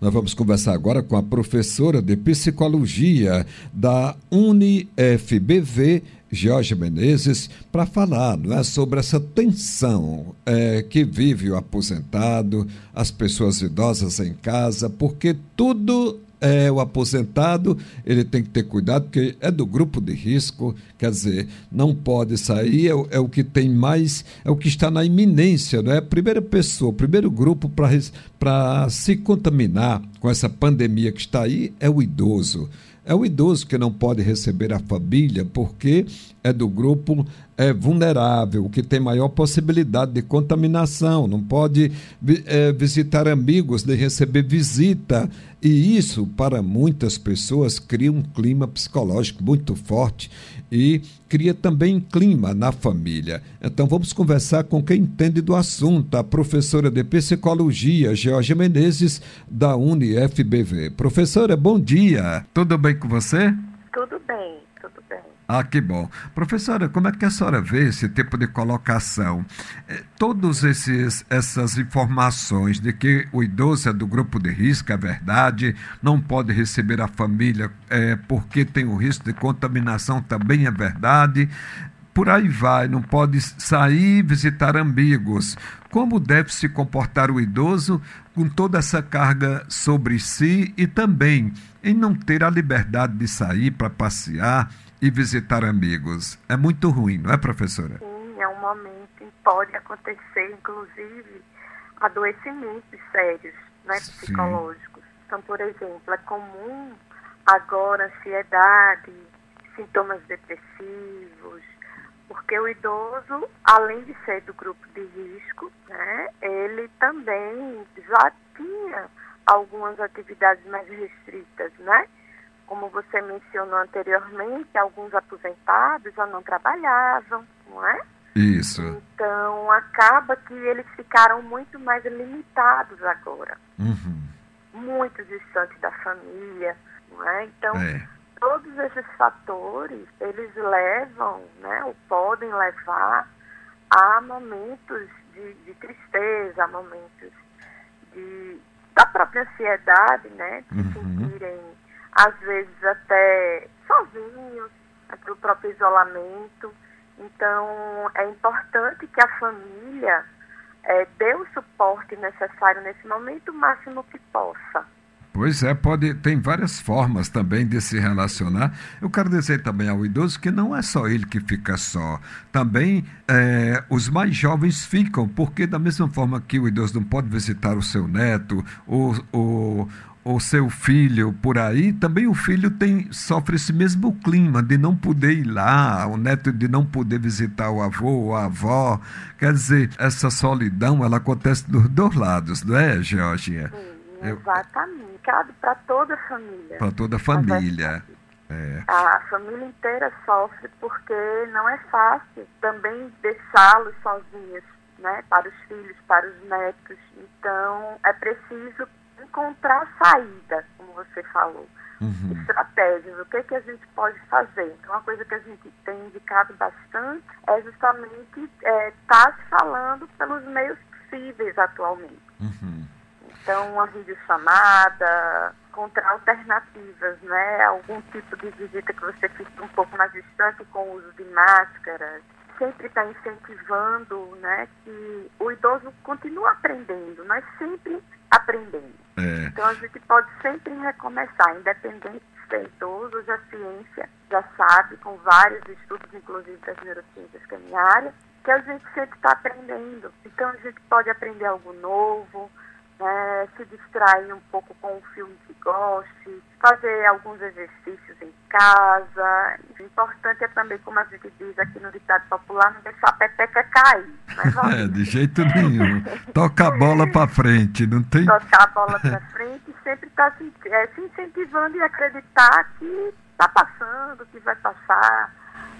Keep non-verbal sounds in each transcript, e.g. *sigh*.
Nós vamos conversar agora com a professora de psicologia da UniFBV, Jorge Menezes, para falar não é, sobre essa tensão é, que vive o aposentado, as pessoas idosas em casa, porque tudo é, o aposentado, ele tem que ter cuidado, porque é do grupo de risco, quer dizer, não pode sair, é, é o que tem mais, é o que está na iminência, não é? A primeira pessoa, o primeiro grupo para se contaminar com essa pandemia que está aí é o idoso. É o idoso que não pode receber a família porque é do grupo é, vulnerável, que tem maior possibilidade de contaminação, não pode é, visitar amigos, nem receber visita. E isso, para muitas pessoas, cria um clima psicológico muito forte e cria também clima na família. Então vamos conversar com quem entende do assunto, a professora de psicologia, Georgia Menezes, da UniFBV. Professora, bom dia. Tudo bem com você? Tudo bem, tudo bem. Ah, que bom. Professora, como é que a senhora vê esse tipo de colocação? Eh, todas essas informações de que o idoso é do grupo de risco, é verdade, não pode receber a família é, porque tem o risco de contaminação, também é verdade. Por aí vai, não pode sair visitar amigos. Como deve se comportar o idoso com toda essa carga sobre si e também em não ter a liberdade de sair para passear? E visitar amigos. É muito ruim, não é, professora? Sim, é um momento em que pode acontecer, inclusive, adoecimentos sérios, né, psicológicos. Então, por exemplo, é comum agora ansiedade, sintomas depressivos, porque o idoso, além de ser do grupo de risco, né, ele também já tinha algumas atividades mais restritas, né? Como você mencionou anteriormente, alguns aposentados já não trabalhavam, não é? Isso. Então, acaba que eles ficaram muito mais limitados agora. Uhum. Muito distantes da família, não é? Então, é. todos esses fatores, eles levam, né, ou podem levar a momentos de, de tristeza, a momentos de, da própria ansiedade, né, de uhum. sentirem às vezes até sozinhos, pelo próprio isolamento. Então, é importante que a família é, dê o suporte necessário nesse momento, o máximo que possa. Pois é, pode, tem várias formas também de se relacionar. Eu quero dizer também ao idoso que não é só ele que fica só. Também é, os mais jovens ficam, porque da mesma forma que o idoso não pode visitar o seu neto, ou, ou, o seu filho por aí, também o filho tem sofre esse mesmo clima de não poder ir lá, o neto de não poder visitar o avô ou a avó. Quer dizer, essa solidão, ela acontece dos dois lados, não é, Georgia? Sim, exatamente. Para toda a família. Para toda a família. É. A família inteira sofre porque não é fácil também deixá-los sozinhos, né? Para os filhos, para os netos. Então, é preciso encontrar saída, como você falou. Uhum. Estratégias, o que, que a gente pode fazer. Então, uma coisa que a gente tem indicado bastante é justamente estar é, tá se falando pelos meios possíveis atualmente. Uhum. Então, uma videochamada, encontrar alternativas, né? Algum tipo de visita que você fique um pouco mais distante com o uso de máscaras. Sempre está incentivando, né? Que o idoso continue aprendendo. Nós sempre aprendendo. É. Então a gente pode sempre recomeçar, independente de ser idoso, a ciência já sabe, com vários estudos, inclusive das neurociências, que é minha área, que a gente sempre está aprendendo. Então a gente pode aprender algo novo, né, se distrair um pouco com um filme que goste, fazer alguns exercícios em casa. O importante é também, como a gente diz aqui no ditado popular, não deixar a pepeca cair. Né, *laughs* é, de jeito nenhum. Toca a bola para frente, não tem... Tocar a bola para frente e sempre estar tá se, é, se incentivando e acreditar que está passando, que vai passar,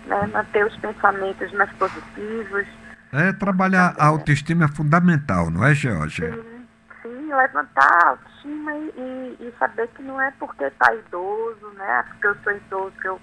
né, manter os pensamentos mais positivos. É, trabalhar a autoestima é fundamental, não é, Georgia? Sim levantar a autoestima e, e, e, saber que não é porque está idoso, né? Porque eu sou idoso, que eu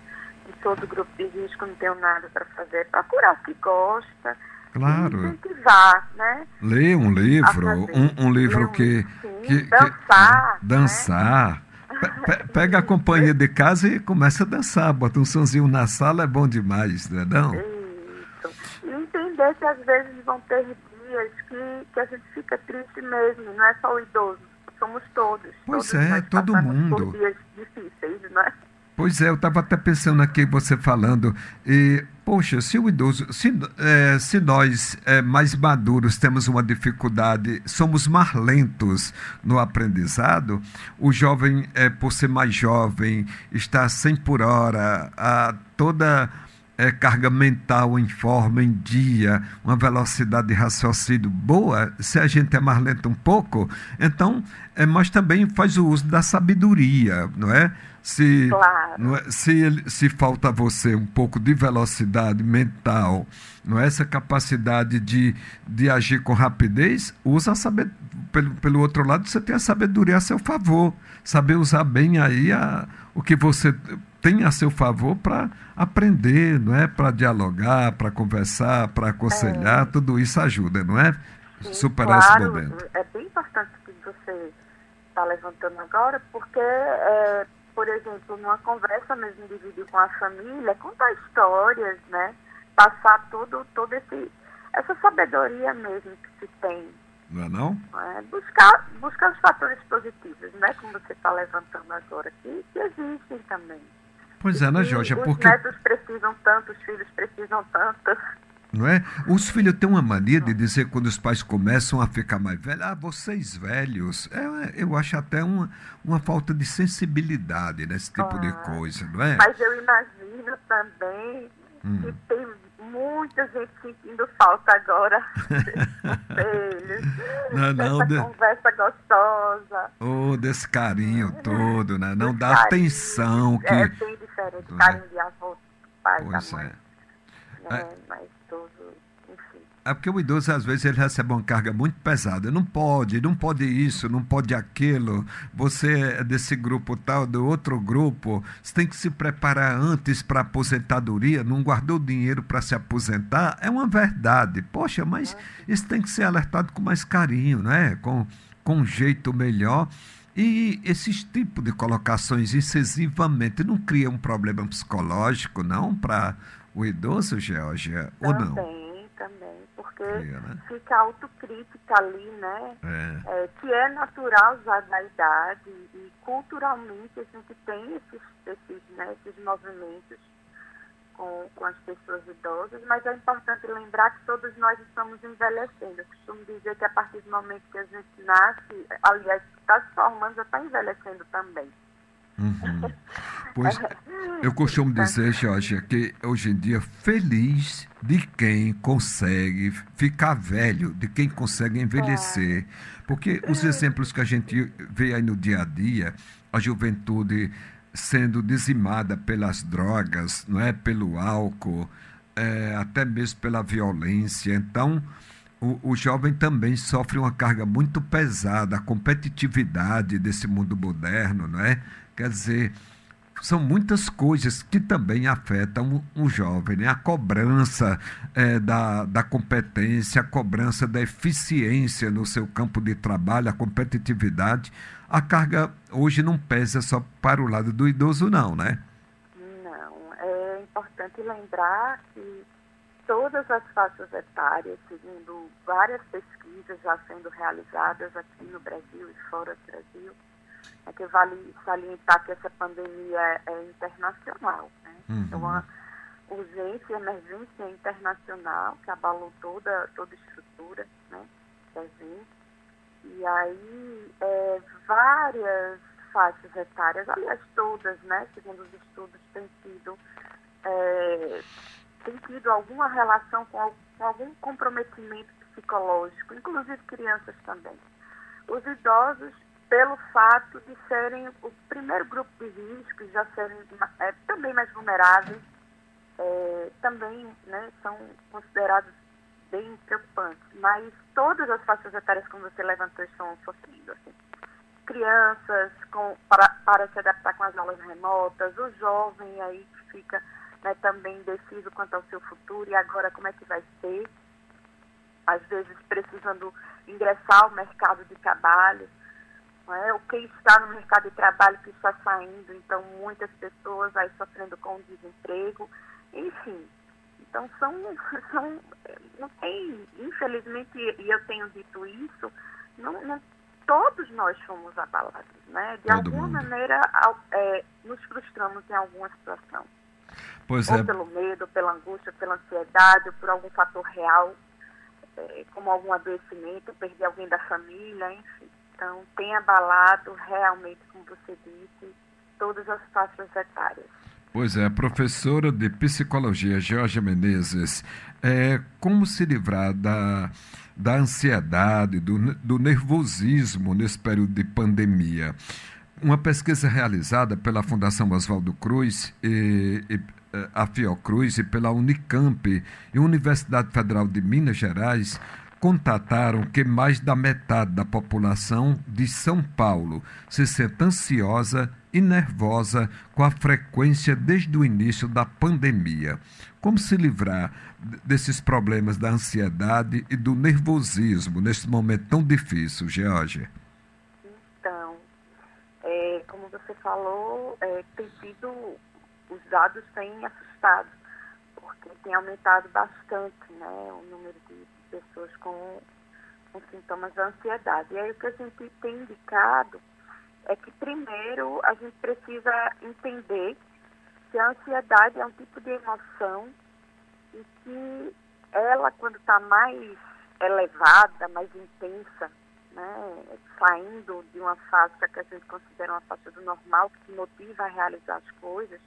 sou do grupo de risco, não tenho nada para fazer. Procurar o que gosta, Claro. incentivar, né? Ler um livro, um, um, livro que, sim, que, dançar. Que, dançar. Né? pega a *laughs* companhia de casa e começa a dançar. Bota um sonzinho na sala, é bom demais, não é não? Isso. E entender que às vezes vão ter dias que, que a gente fica triste mesmo, não é só o idoso, somos todos. Pois todos é, todo mundo. Por dias difíceis, não é? Pois é, eu estava até pensando aqui, você falando, e, poxa, se o idoso, se, é, se nós é, mais maduros temos uma dificuldade, somos mais lentos no aprendizado, o jovem, é, por ser mais jovem, está 100 por hora, a toda é, carga mental em forma, em dia, uma velocidade de raciocínio boa, se a gente é mais lento um pouco, então, é, mas também faz o uso da sabedoria, não é? Se, claro. não é, se, se falta a você um pouco de velocidade mental, não é? essa capacidade de, de agir com rapidez, usa a saber, pelo, pelo outro lado, você tem a sabedoria a seu favor, saber usar bem aí a, o que você tem a seu favor para aprender, não é? Para dialogar, para conversar, para aconselhar, é. tudo isso ajuda, não é? Sim, Superar claro, esse momento. É bem importante que você está levantando agora, porque, é, por exemplo, numa conversa mesmo de vídeo com a família, contar histórias, né? Passar todo, todo esse, essa sabedoria mesmo que se tem. Não é não? É, buscar, buscar os fatores positivos, né? Como você está levantando agora, que, que existem também. Pois é, né, Jorge? É porque... Os netos precisam tanto, os filhos precisam tanto. Não é? Os filhos têm uma mania de dizer quando os pais começam a ficar mais velhos, ah, vocês velhos. É, eu acho até uma, uma falta de sensibilidade nesse tipo ah, de coisa, não é? Mas eu imagino também hum. que tem muita gente sentindo falta agora *laughs* deles. Não, não, dessa de... conversa gostosa. Oh, desse carinho todo, né? Não dá atenção que... É bem diferente, carinho de avô, pai, pois da mãe. É. Né? É. Mas. É porque o idoso, às vezes, ele recebe uma carga muito pesada. Não pode, não pode isso, não pode aquilo. Você é desse grupo tal, do outro grupo. Você tem que se preparar antes para a aposentadoria. Não guardou dinheiro para se aposentar. É uma verdade. Poxa, mas isso tem que ser alertado com mais carinho, né? com, com um jeito melhor. E esses tipos de colocações excessivamente não cria um problema psicológico, não, para o idoso, Georgia, ou não? Porque cria, né? fica autocrítica ali, né? É. É, que é natural já da idade e culturalmente a gente tem esses, esses, né, esses movimentos com, com as pessoas idosas, mas é importante lembrar que todos nós estamos envelhecendo. Eu costumo dizer que a partir do momento que a gente nasce, aliás, está se formando, já está envelhecendo também. Uhum. Pois eu costumo dizer, Jorge, que hoje em dia feliz de quem consegue ficar velho, de quem consegue envelhecer. Porque os exemplos que a gente vê aí no dia a dia, a juventude sendo dizimada pelas drogas, não é, pelo álcool, é, até mesmo pela violência. Então, o, o, jovem também sofre uma carga muito pesada, a competitividade desse mundo moderno, não é? Quer dizer, são muitas coisas que também afetam o, jovem, né? A cobrança é, da, da competência, a cobrança da eficiência no seu campo de trabalho, a competitividade a carga hoje não pesa só para o lado do idoso, não, né? Não. É importante lembrar que todas as faixas etárias, segundo várias pesquisas já sendo realizadas aqui no Brasil e fora do Brasil, é que vale salientar que essa pandemia é, é internacional. Né? Uhum. Então, uma urgência e emergência internacional que abalou toda, toda a estrutura né, da gente e aí, é, várias faixas etárias, aliás, todas, né, segundo os estudos, têm tido, é, têm tido alguma relação com, algum comprometimento psicológico, inclusive crianças também. Os idosos, pelo fato de serem o primeiro grupo de risco, já serem é, também mais vulneráveis, é, também né, são considerados bem preocupante. Mas todas as faixas etárias, como você levantou, estão sofrendo. Assim. Crianças com, para, para se adaptar com as aulas remotas, o jovem aí que fica né, também indeciso quanto ao seu futuro e agora como é que vai ser. às vezes precisando ingressar ao mercado de trabalho, é? o que está no mercado de trabalho que está saindo, então muitas pessoas aí sofrendo com desemprego, enfim. Então são, são não tem, infelizmente, e eu tenho dito isso, não, não todos nós fomos abalados, né? De Todo alguma mundo. maneira é, nos frustramos em alguma situação. Pois ou é. pelo medo, pela angústia, pela ansiedade, ou por algum fator real, é, como algum adoecimento, perder alguém da família, enfim. Então, tem abalado realmente, como você disse, todas as faixas etárias. Pois é, professora de psicologia, Jorge Menezes, é, como se livrar da, da ansiedade, do, do nervosismo nesse período de pandemia? Uma pesquisa realizada pela Fundação Oswaldo Cruz e, e eh, a Fiocruz e pela Unicamp e Universidade Federal de Minas Gerais contataram que mais da metade da população de São Paulo se sente ansiosa e nervosa com a frequência desde o início da pandemia. Como se livrar desses problemas da ansiedade e do nervosismo nesse momento tão difícil, Georgia? Você falou, é, tem sido, os dados têm assustado, porque tem aumentado bastante né, o número de pessoas com, com sintomas de ansiedade. E aí o que a gente tem indicado é que primeiro a gente precisa entender que a ansiedade é um tipo de emoção e que ela, quando está mais elevada, mais intensa, né, saindo de uma faixa que a gente considera uma faixa do normal, que motiva a realizar as coisas,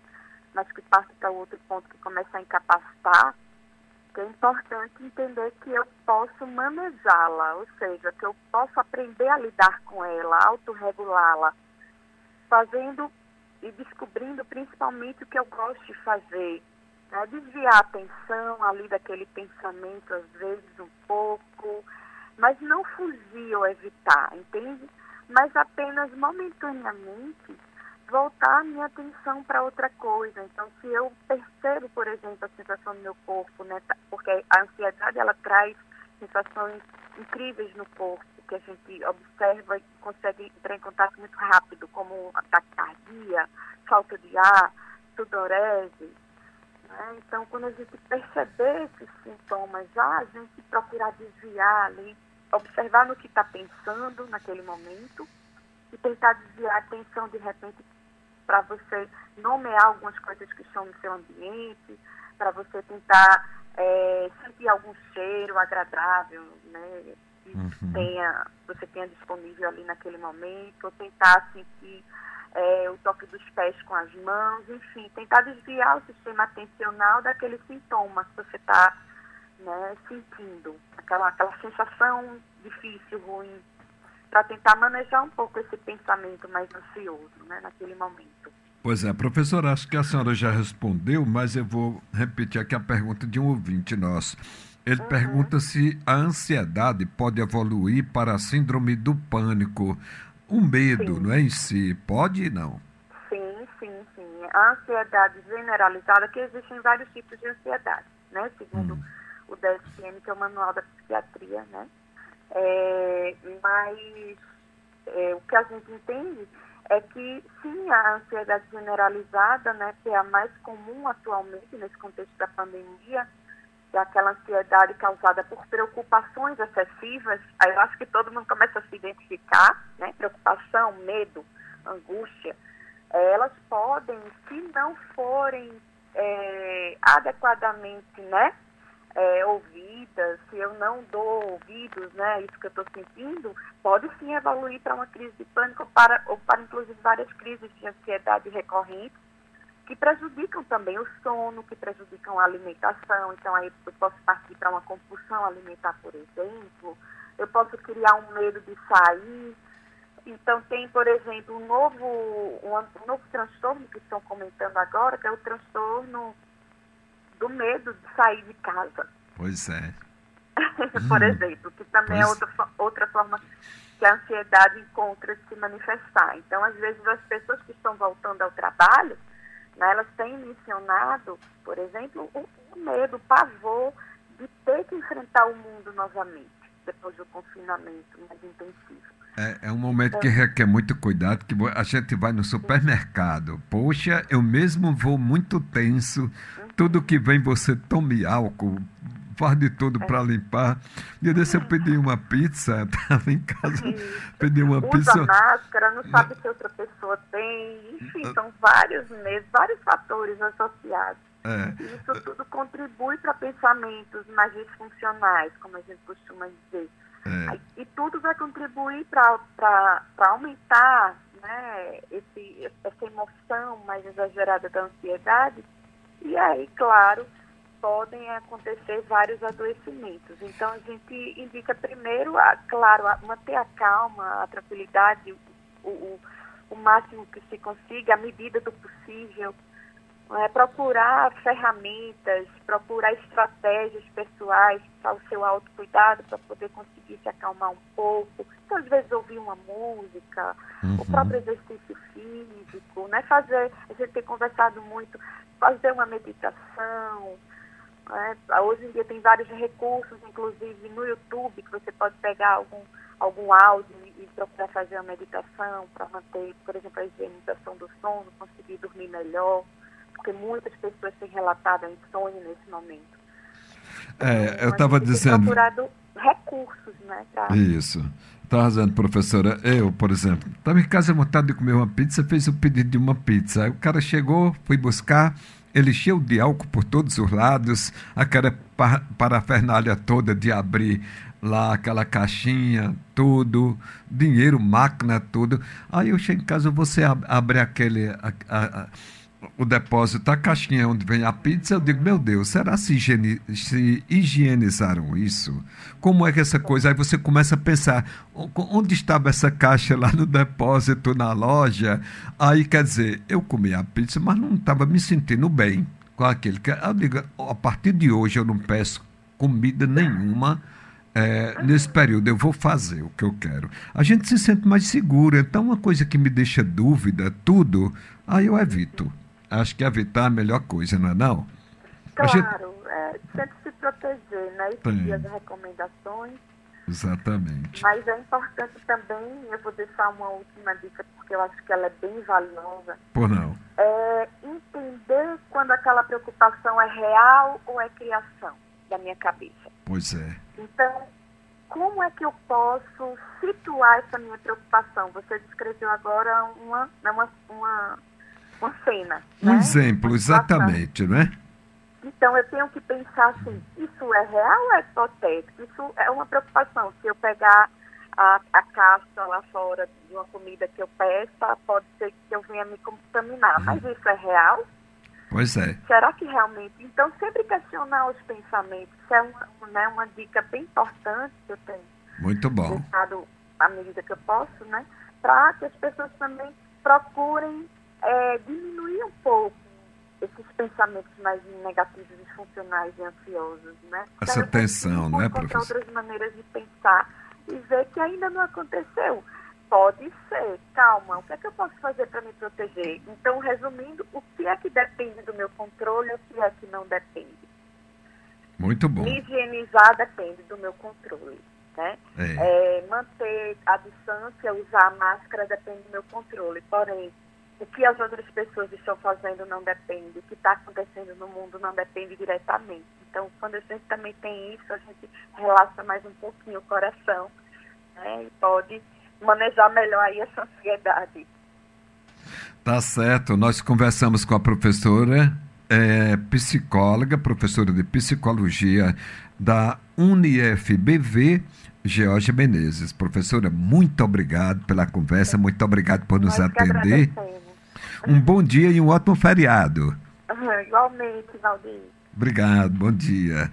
mas que parte para outro ponto que começa a incapacitar, que é importante entender que eu posso manejá-la, ou seja, que eu posso aprender a lidar com ela, autorregulá-la, fazendo e descobrindo principalmente o que eu gosto de fazer. Né? Desviar a atenção ali daquele pensamento, às vezes um pouco, mas não fugir ou evitar, entende? Mas apenas momentaneamente voltar a minha atenção para outra coisa. Então, se eu percebo, por exemplo, a sensação no meu corpo, né, tá, porque a ansiedade ela traz sensações incríveis no corpo, que a gente observa e consegue entrar em contato muito rápido, como taquicardia, falta de ar, sudorese. Né? Então, quando a gente perceber esses sintomas já, a gente procurar desviar ali, observar no que está pensando naquele momento e tentar desviar a atenção de repente para você nomear algumas coisas que estão no seu ambiente, para você tentar é, sentir algum cheiro agradável, né, que uhum. tenha, você tenha disponível ali naquele momento, ou tentar sentir é, o toque dos pés com as mãos, enfim, tentar desviar o sistema atencional daquele sintoma que você está né, sentindo, aquela, aquela sensação difícil, ruim para tentar manejar um pouco esse pensamento mais ansioso né, naquele momento. Pois é, professor, acho que a senhora já respondeu, mas eu vou repetir aqui a pergunta de um ouvinte nosso. Ele uhum. pergunta se a ansiedade pode evoluir para a síndrome do pânico. O medo, sim. não é em si, pode não? Sim, sim, sim. A ansiedade generalizada, que existem vários tipos de ansiedade, né? Segundo hum. O DSM, que é o Manual da Psiquiatria, né? É, mas é, o que a gente entende é que sim, a ansiedade generalizada, né, que é a mais comum atualmente nesse contexto da pandemia, é aquela ansiedade causada por preocupações excessivas, aí eu acho que todo mundo começa a se identificar, né, preocupação, medo, angústia, é, elas podem, se não forem é, adequadamente, né, é, ouvidas, se eu não dou ouvidos, né, isso que eu estou sentindo, pode sim evoluir para uma crise de pânico para, ou para inclusive várias crises de ansiedade recorrentes que prejudicam também o sono, que prejudicam a alimentação. Então aí eu posso partir para uma compulsão alimentar, por exemplo. Eu posso criar um medo de sair. Então tem, por exemplo, um novo, um, um novo transtorno que estão comentando agora, que é o transtorno do medo de sair de casa. Pois é. *laughs* Por hum. exemplo, que também é pois... é outra, outra forma que a ansiedade encontra de se manifestar. Então, às vezes, as pessoas que estão voltando ao trabalho, né, elas têm mencionado, por exemplo, o, o medo, o pavor de ter que enfrentar o mundo novamente, depois do confinamento mais intensivo. É, é um momento então, que requer muito cuidado, que a gente vai no supermercado. Poxa, eu mesmo vou muito tenso. Tudo que vem você tome álcool, faz de tudo é. para limpar. E desse eu pedi uma pizza, *laughs* estava em casa, pedi uma Usa pizza. máscara, não sabe se outra pessoa tem, enfim, são vários meses, vários fatores associados. É. Isso tudo contribui para pensamentos mais disfuncionais, como a gente costuma dizer. É. E tudo vai contribuir para aumentar né, esse, essa emoção mais exagerada da ansiedade. E aí, claro, podem acontecer vários adoecimentos. Então, a gente indica primeiro, a, claro, a manter a calma, a tranquilidade, o, o, o máximo que se consiga, à medida do possível. É, procurar ferramentas, procurar estratégias pessoais para o seu autocuidado, para poder conseguir se acalmar um pouco. Então, às vezes, ouvir uma música, uhum. o próprio exercício físico, né? fazer, a gente tem conversado muito, fazer uma meditação, né? Hoje em dia tem vários recursos, inclusive no YouTube, que você pode pegar algum, algum áudio e, procurar fazer uma meditação para manter, por exemplo, a higienização do sono, conseguir dormir melhor, porque muitas pessoas têm relatado a insônia nesse momento. É, eu estava dizendo. procurado recursos, né? Pra... Isso. Estava dizendo, professora, eu, por exemplo, estava em casa vontade de comer uma pizza, fez o pedido de uma pizza. Aí o cara chegou, fui buscar, ele cheio de álcool por todos os lados, aquela parafernália toda de abrir lá aquela caixinha, tudo, dinheiro, máquina, tudo. Aí eu chego em casa, você abre aquele. A, a, o depósito, a caixinha onde vem a pizza, eu digo, meu Deus, será se, higiene, se higienizaram isso? Como é que essa coisa? Aí você começa a pensar, onde estava essa caixa lá no depósito, na loja? Aí, quer dizer, eu comi a pizza, mas não estava me sentindo bem com aquele. Eu digo, a partir de hoje eu não peço comida nenhuma. É, nesse período eu vou fazer o que eu quero. A gente se sente mais seguro. Então, uma coisa que me deixa dúvida, tudo, aí eu evito acho que evitar a melhor coisa, não é não? Claro, gente... é, sempre se proteger, né? E seguir as recomendações. Exatamente. Mas é importante também, eu vou deixar uma última dica, porque eu acho que ela é bem valiosa. Por não. É entender quando aquela preocupação é real ou é criação da minha cabeça. Pois é. Então, como é que eu posso situar essa minha preocupação? Você descreveu agora uma, uma, uma uma cena. Um né? exemplo, exatamente, né? Então eu tenho que pensar assim, isso é real ou é hipotético? Isso é uma preocupação. Se eu pegar a, a casca lá fora de uma comida que eu peça, pode ser que eu venha me contaminar. Uhum. Mas isso é real? Pois é. Será que realmente? Então, sempre questionar os pensamentos. Isso é uma, né, uma dica bem importante que eu tenho. Muito bom. Deixado à medida que eu posso, né? Para que as pessoas também procurem é, diminuir um pouco esses pensamentos mais negativos, disfuncionais e ansiosos, né? Essa então, tensão, não é, professor? outras maneiras de pensar e ver que ainda não aconteceu. Pode ser, calma, o que é que eu posso fazer para me proteger? Então, resumindo, o que é que depende do meu controle e o que é que não depende? Muito bom. Me higienizar depende do meu controle. Né? É. É, manter a distância, usar a máscara depende do meu controle. Porém, o que as outras pessoas estão fazendo não depende, o que está acontecendo no mundo não depende diretamente. Então, quando a gente também tem isso, a gente relaxa mais um pouquinho o coração né, e pode manejar melhor aí essa ansiedade. Tá certo. Nós conversamos com a professora, é, psicóloga, professora de psicologia da UniFBV, Georgia Menezes. Professora, muito obrigado pela conversa, muito obrigado por nos Nós atender. Um bom dia e um ótimo feriado. Igualmente, Valdir. Obrigado, bom dia.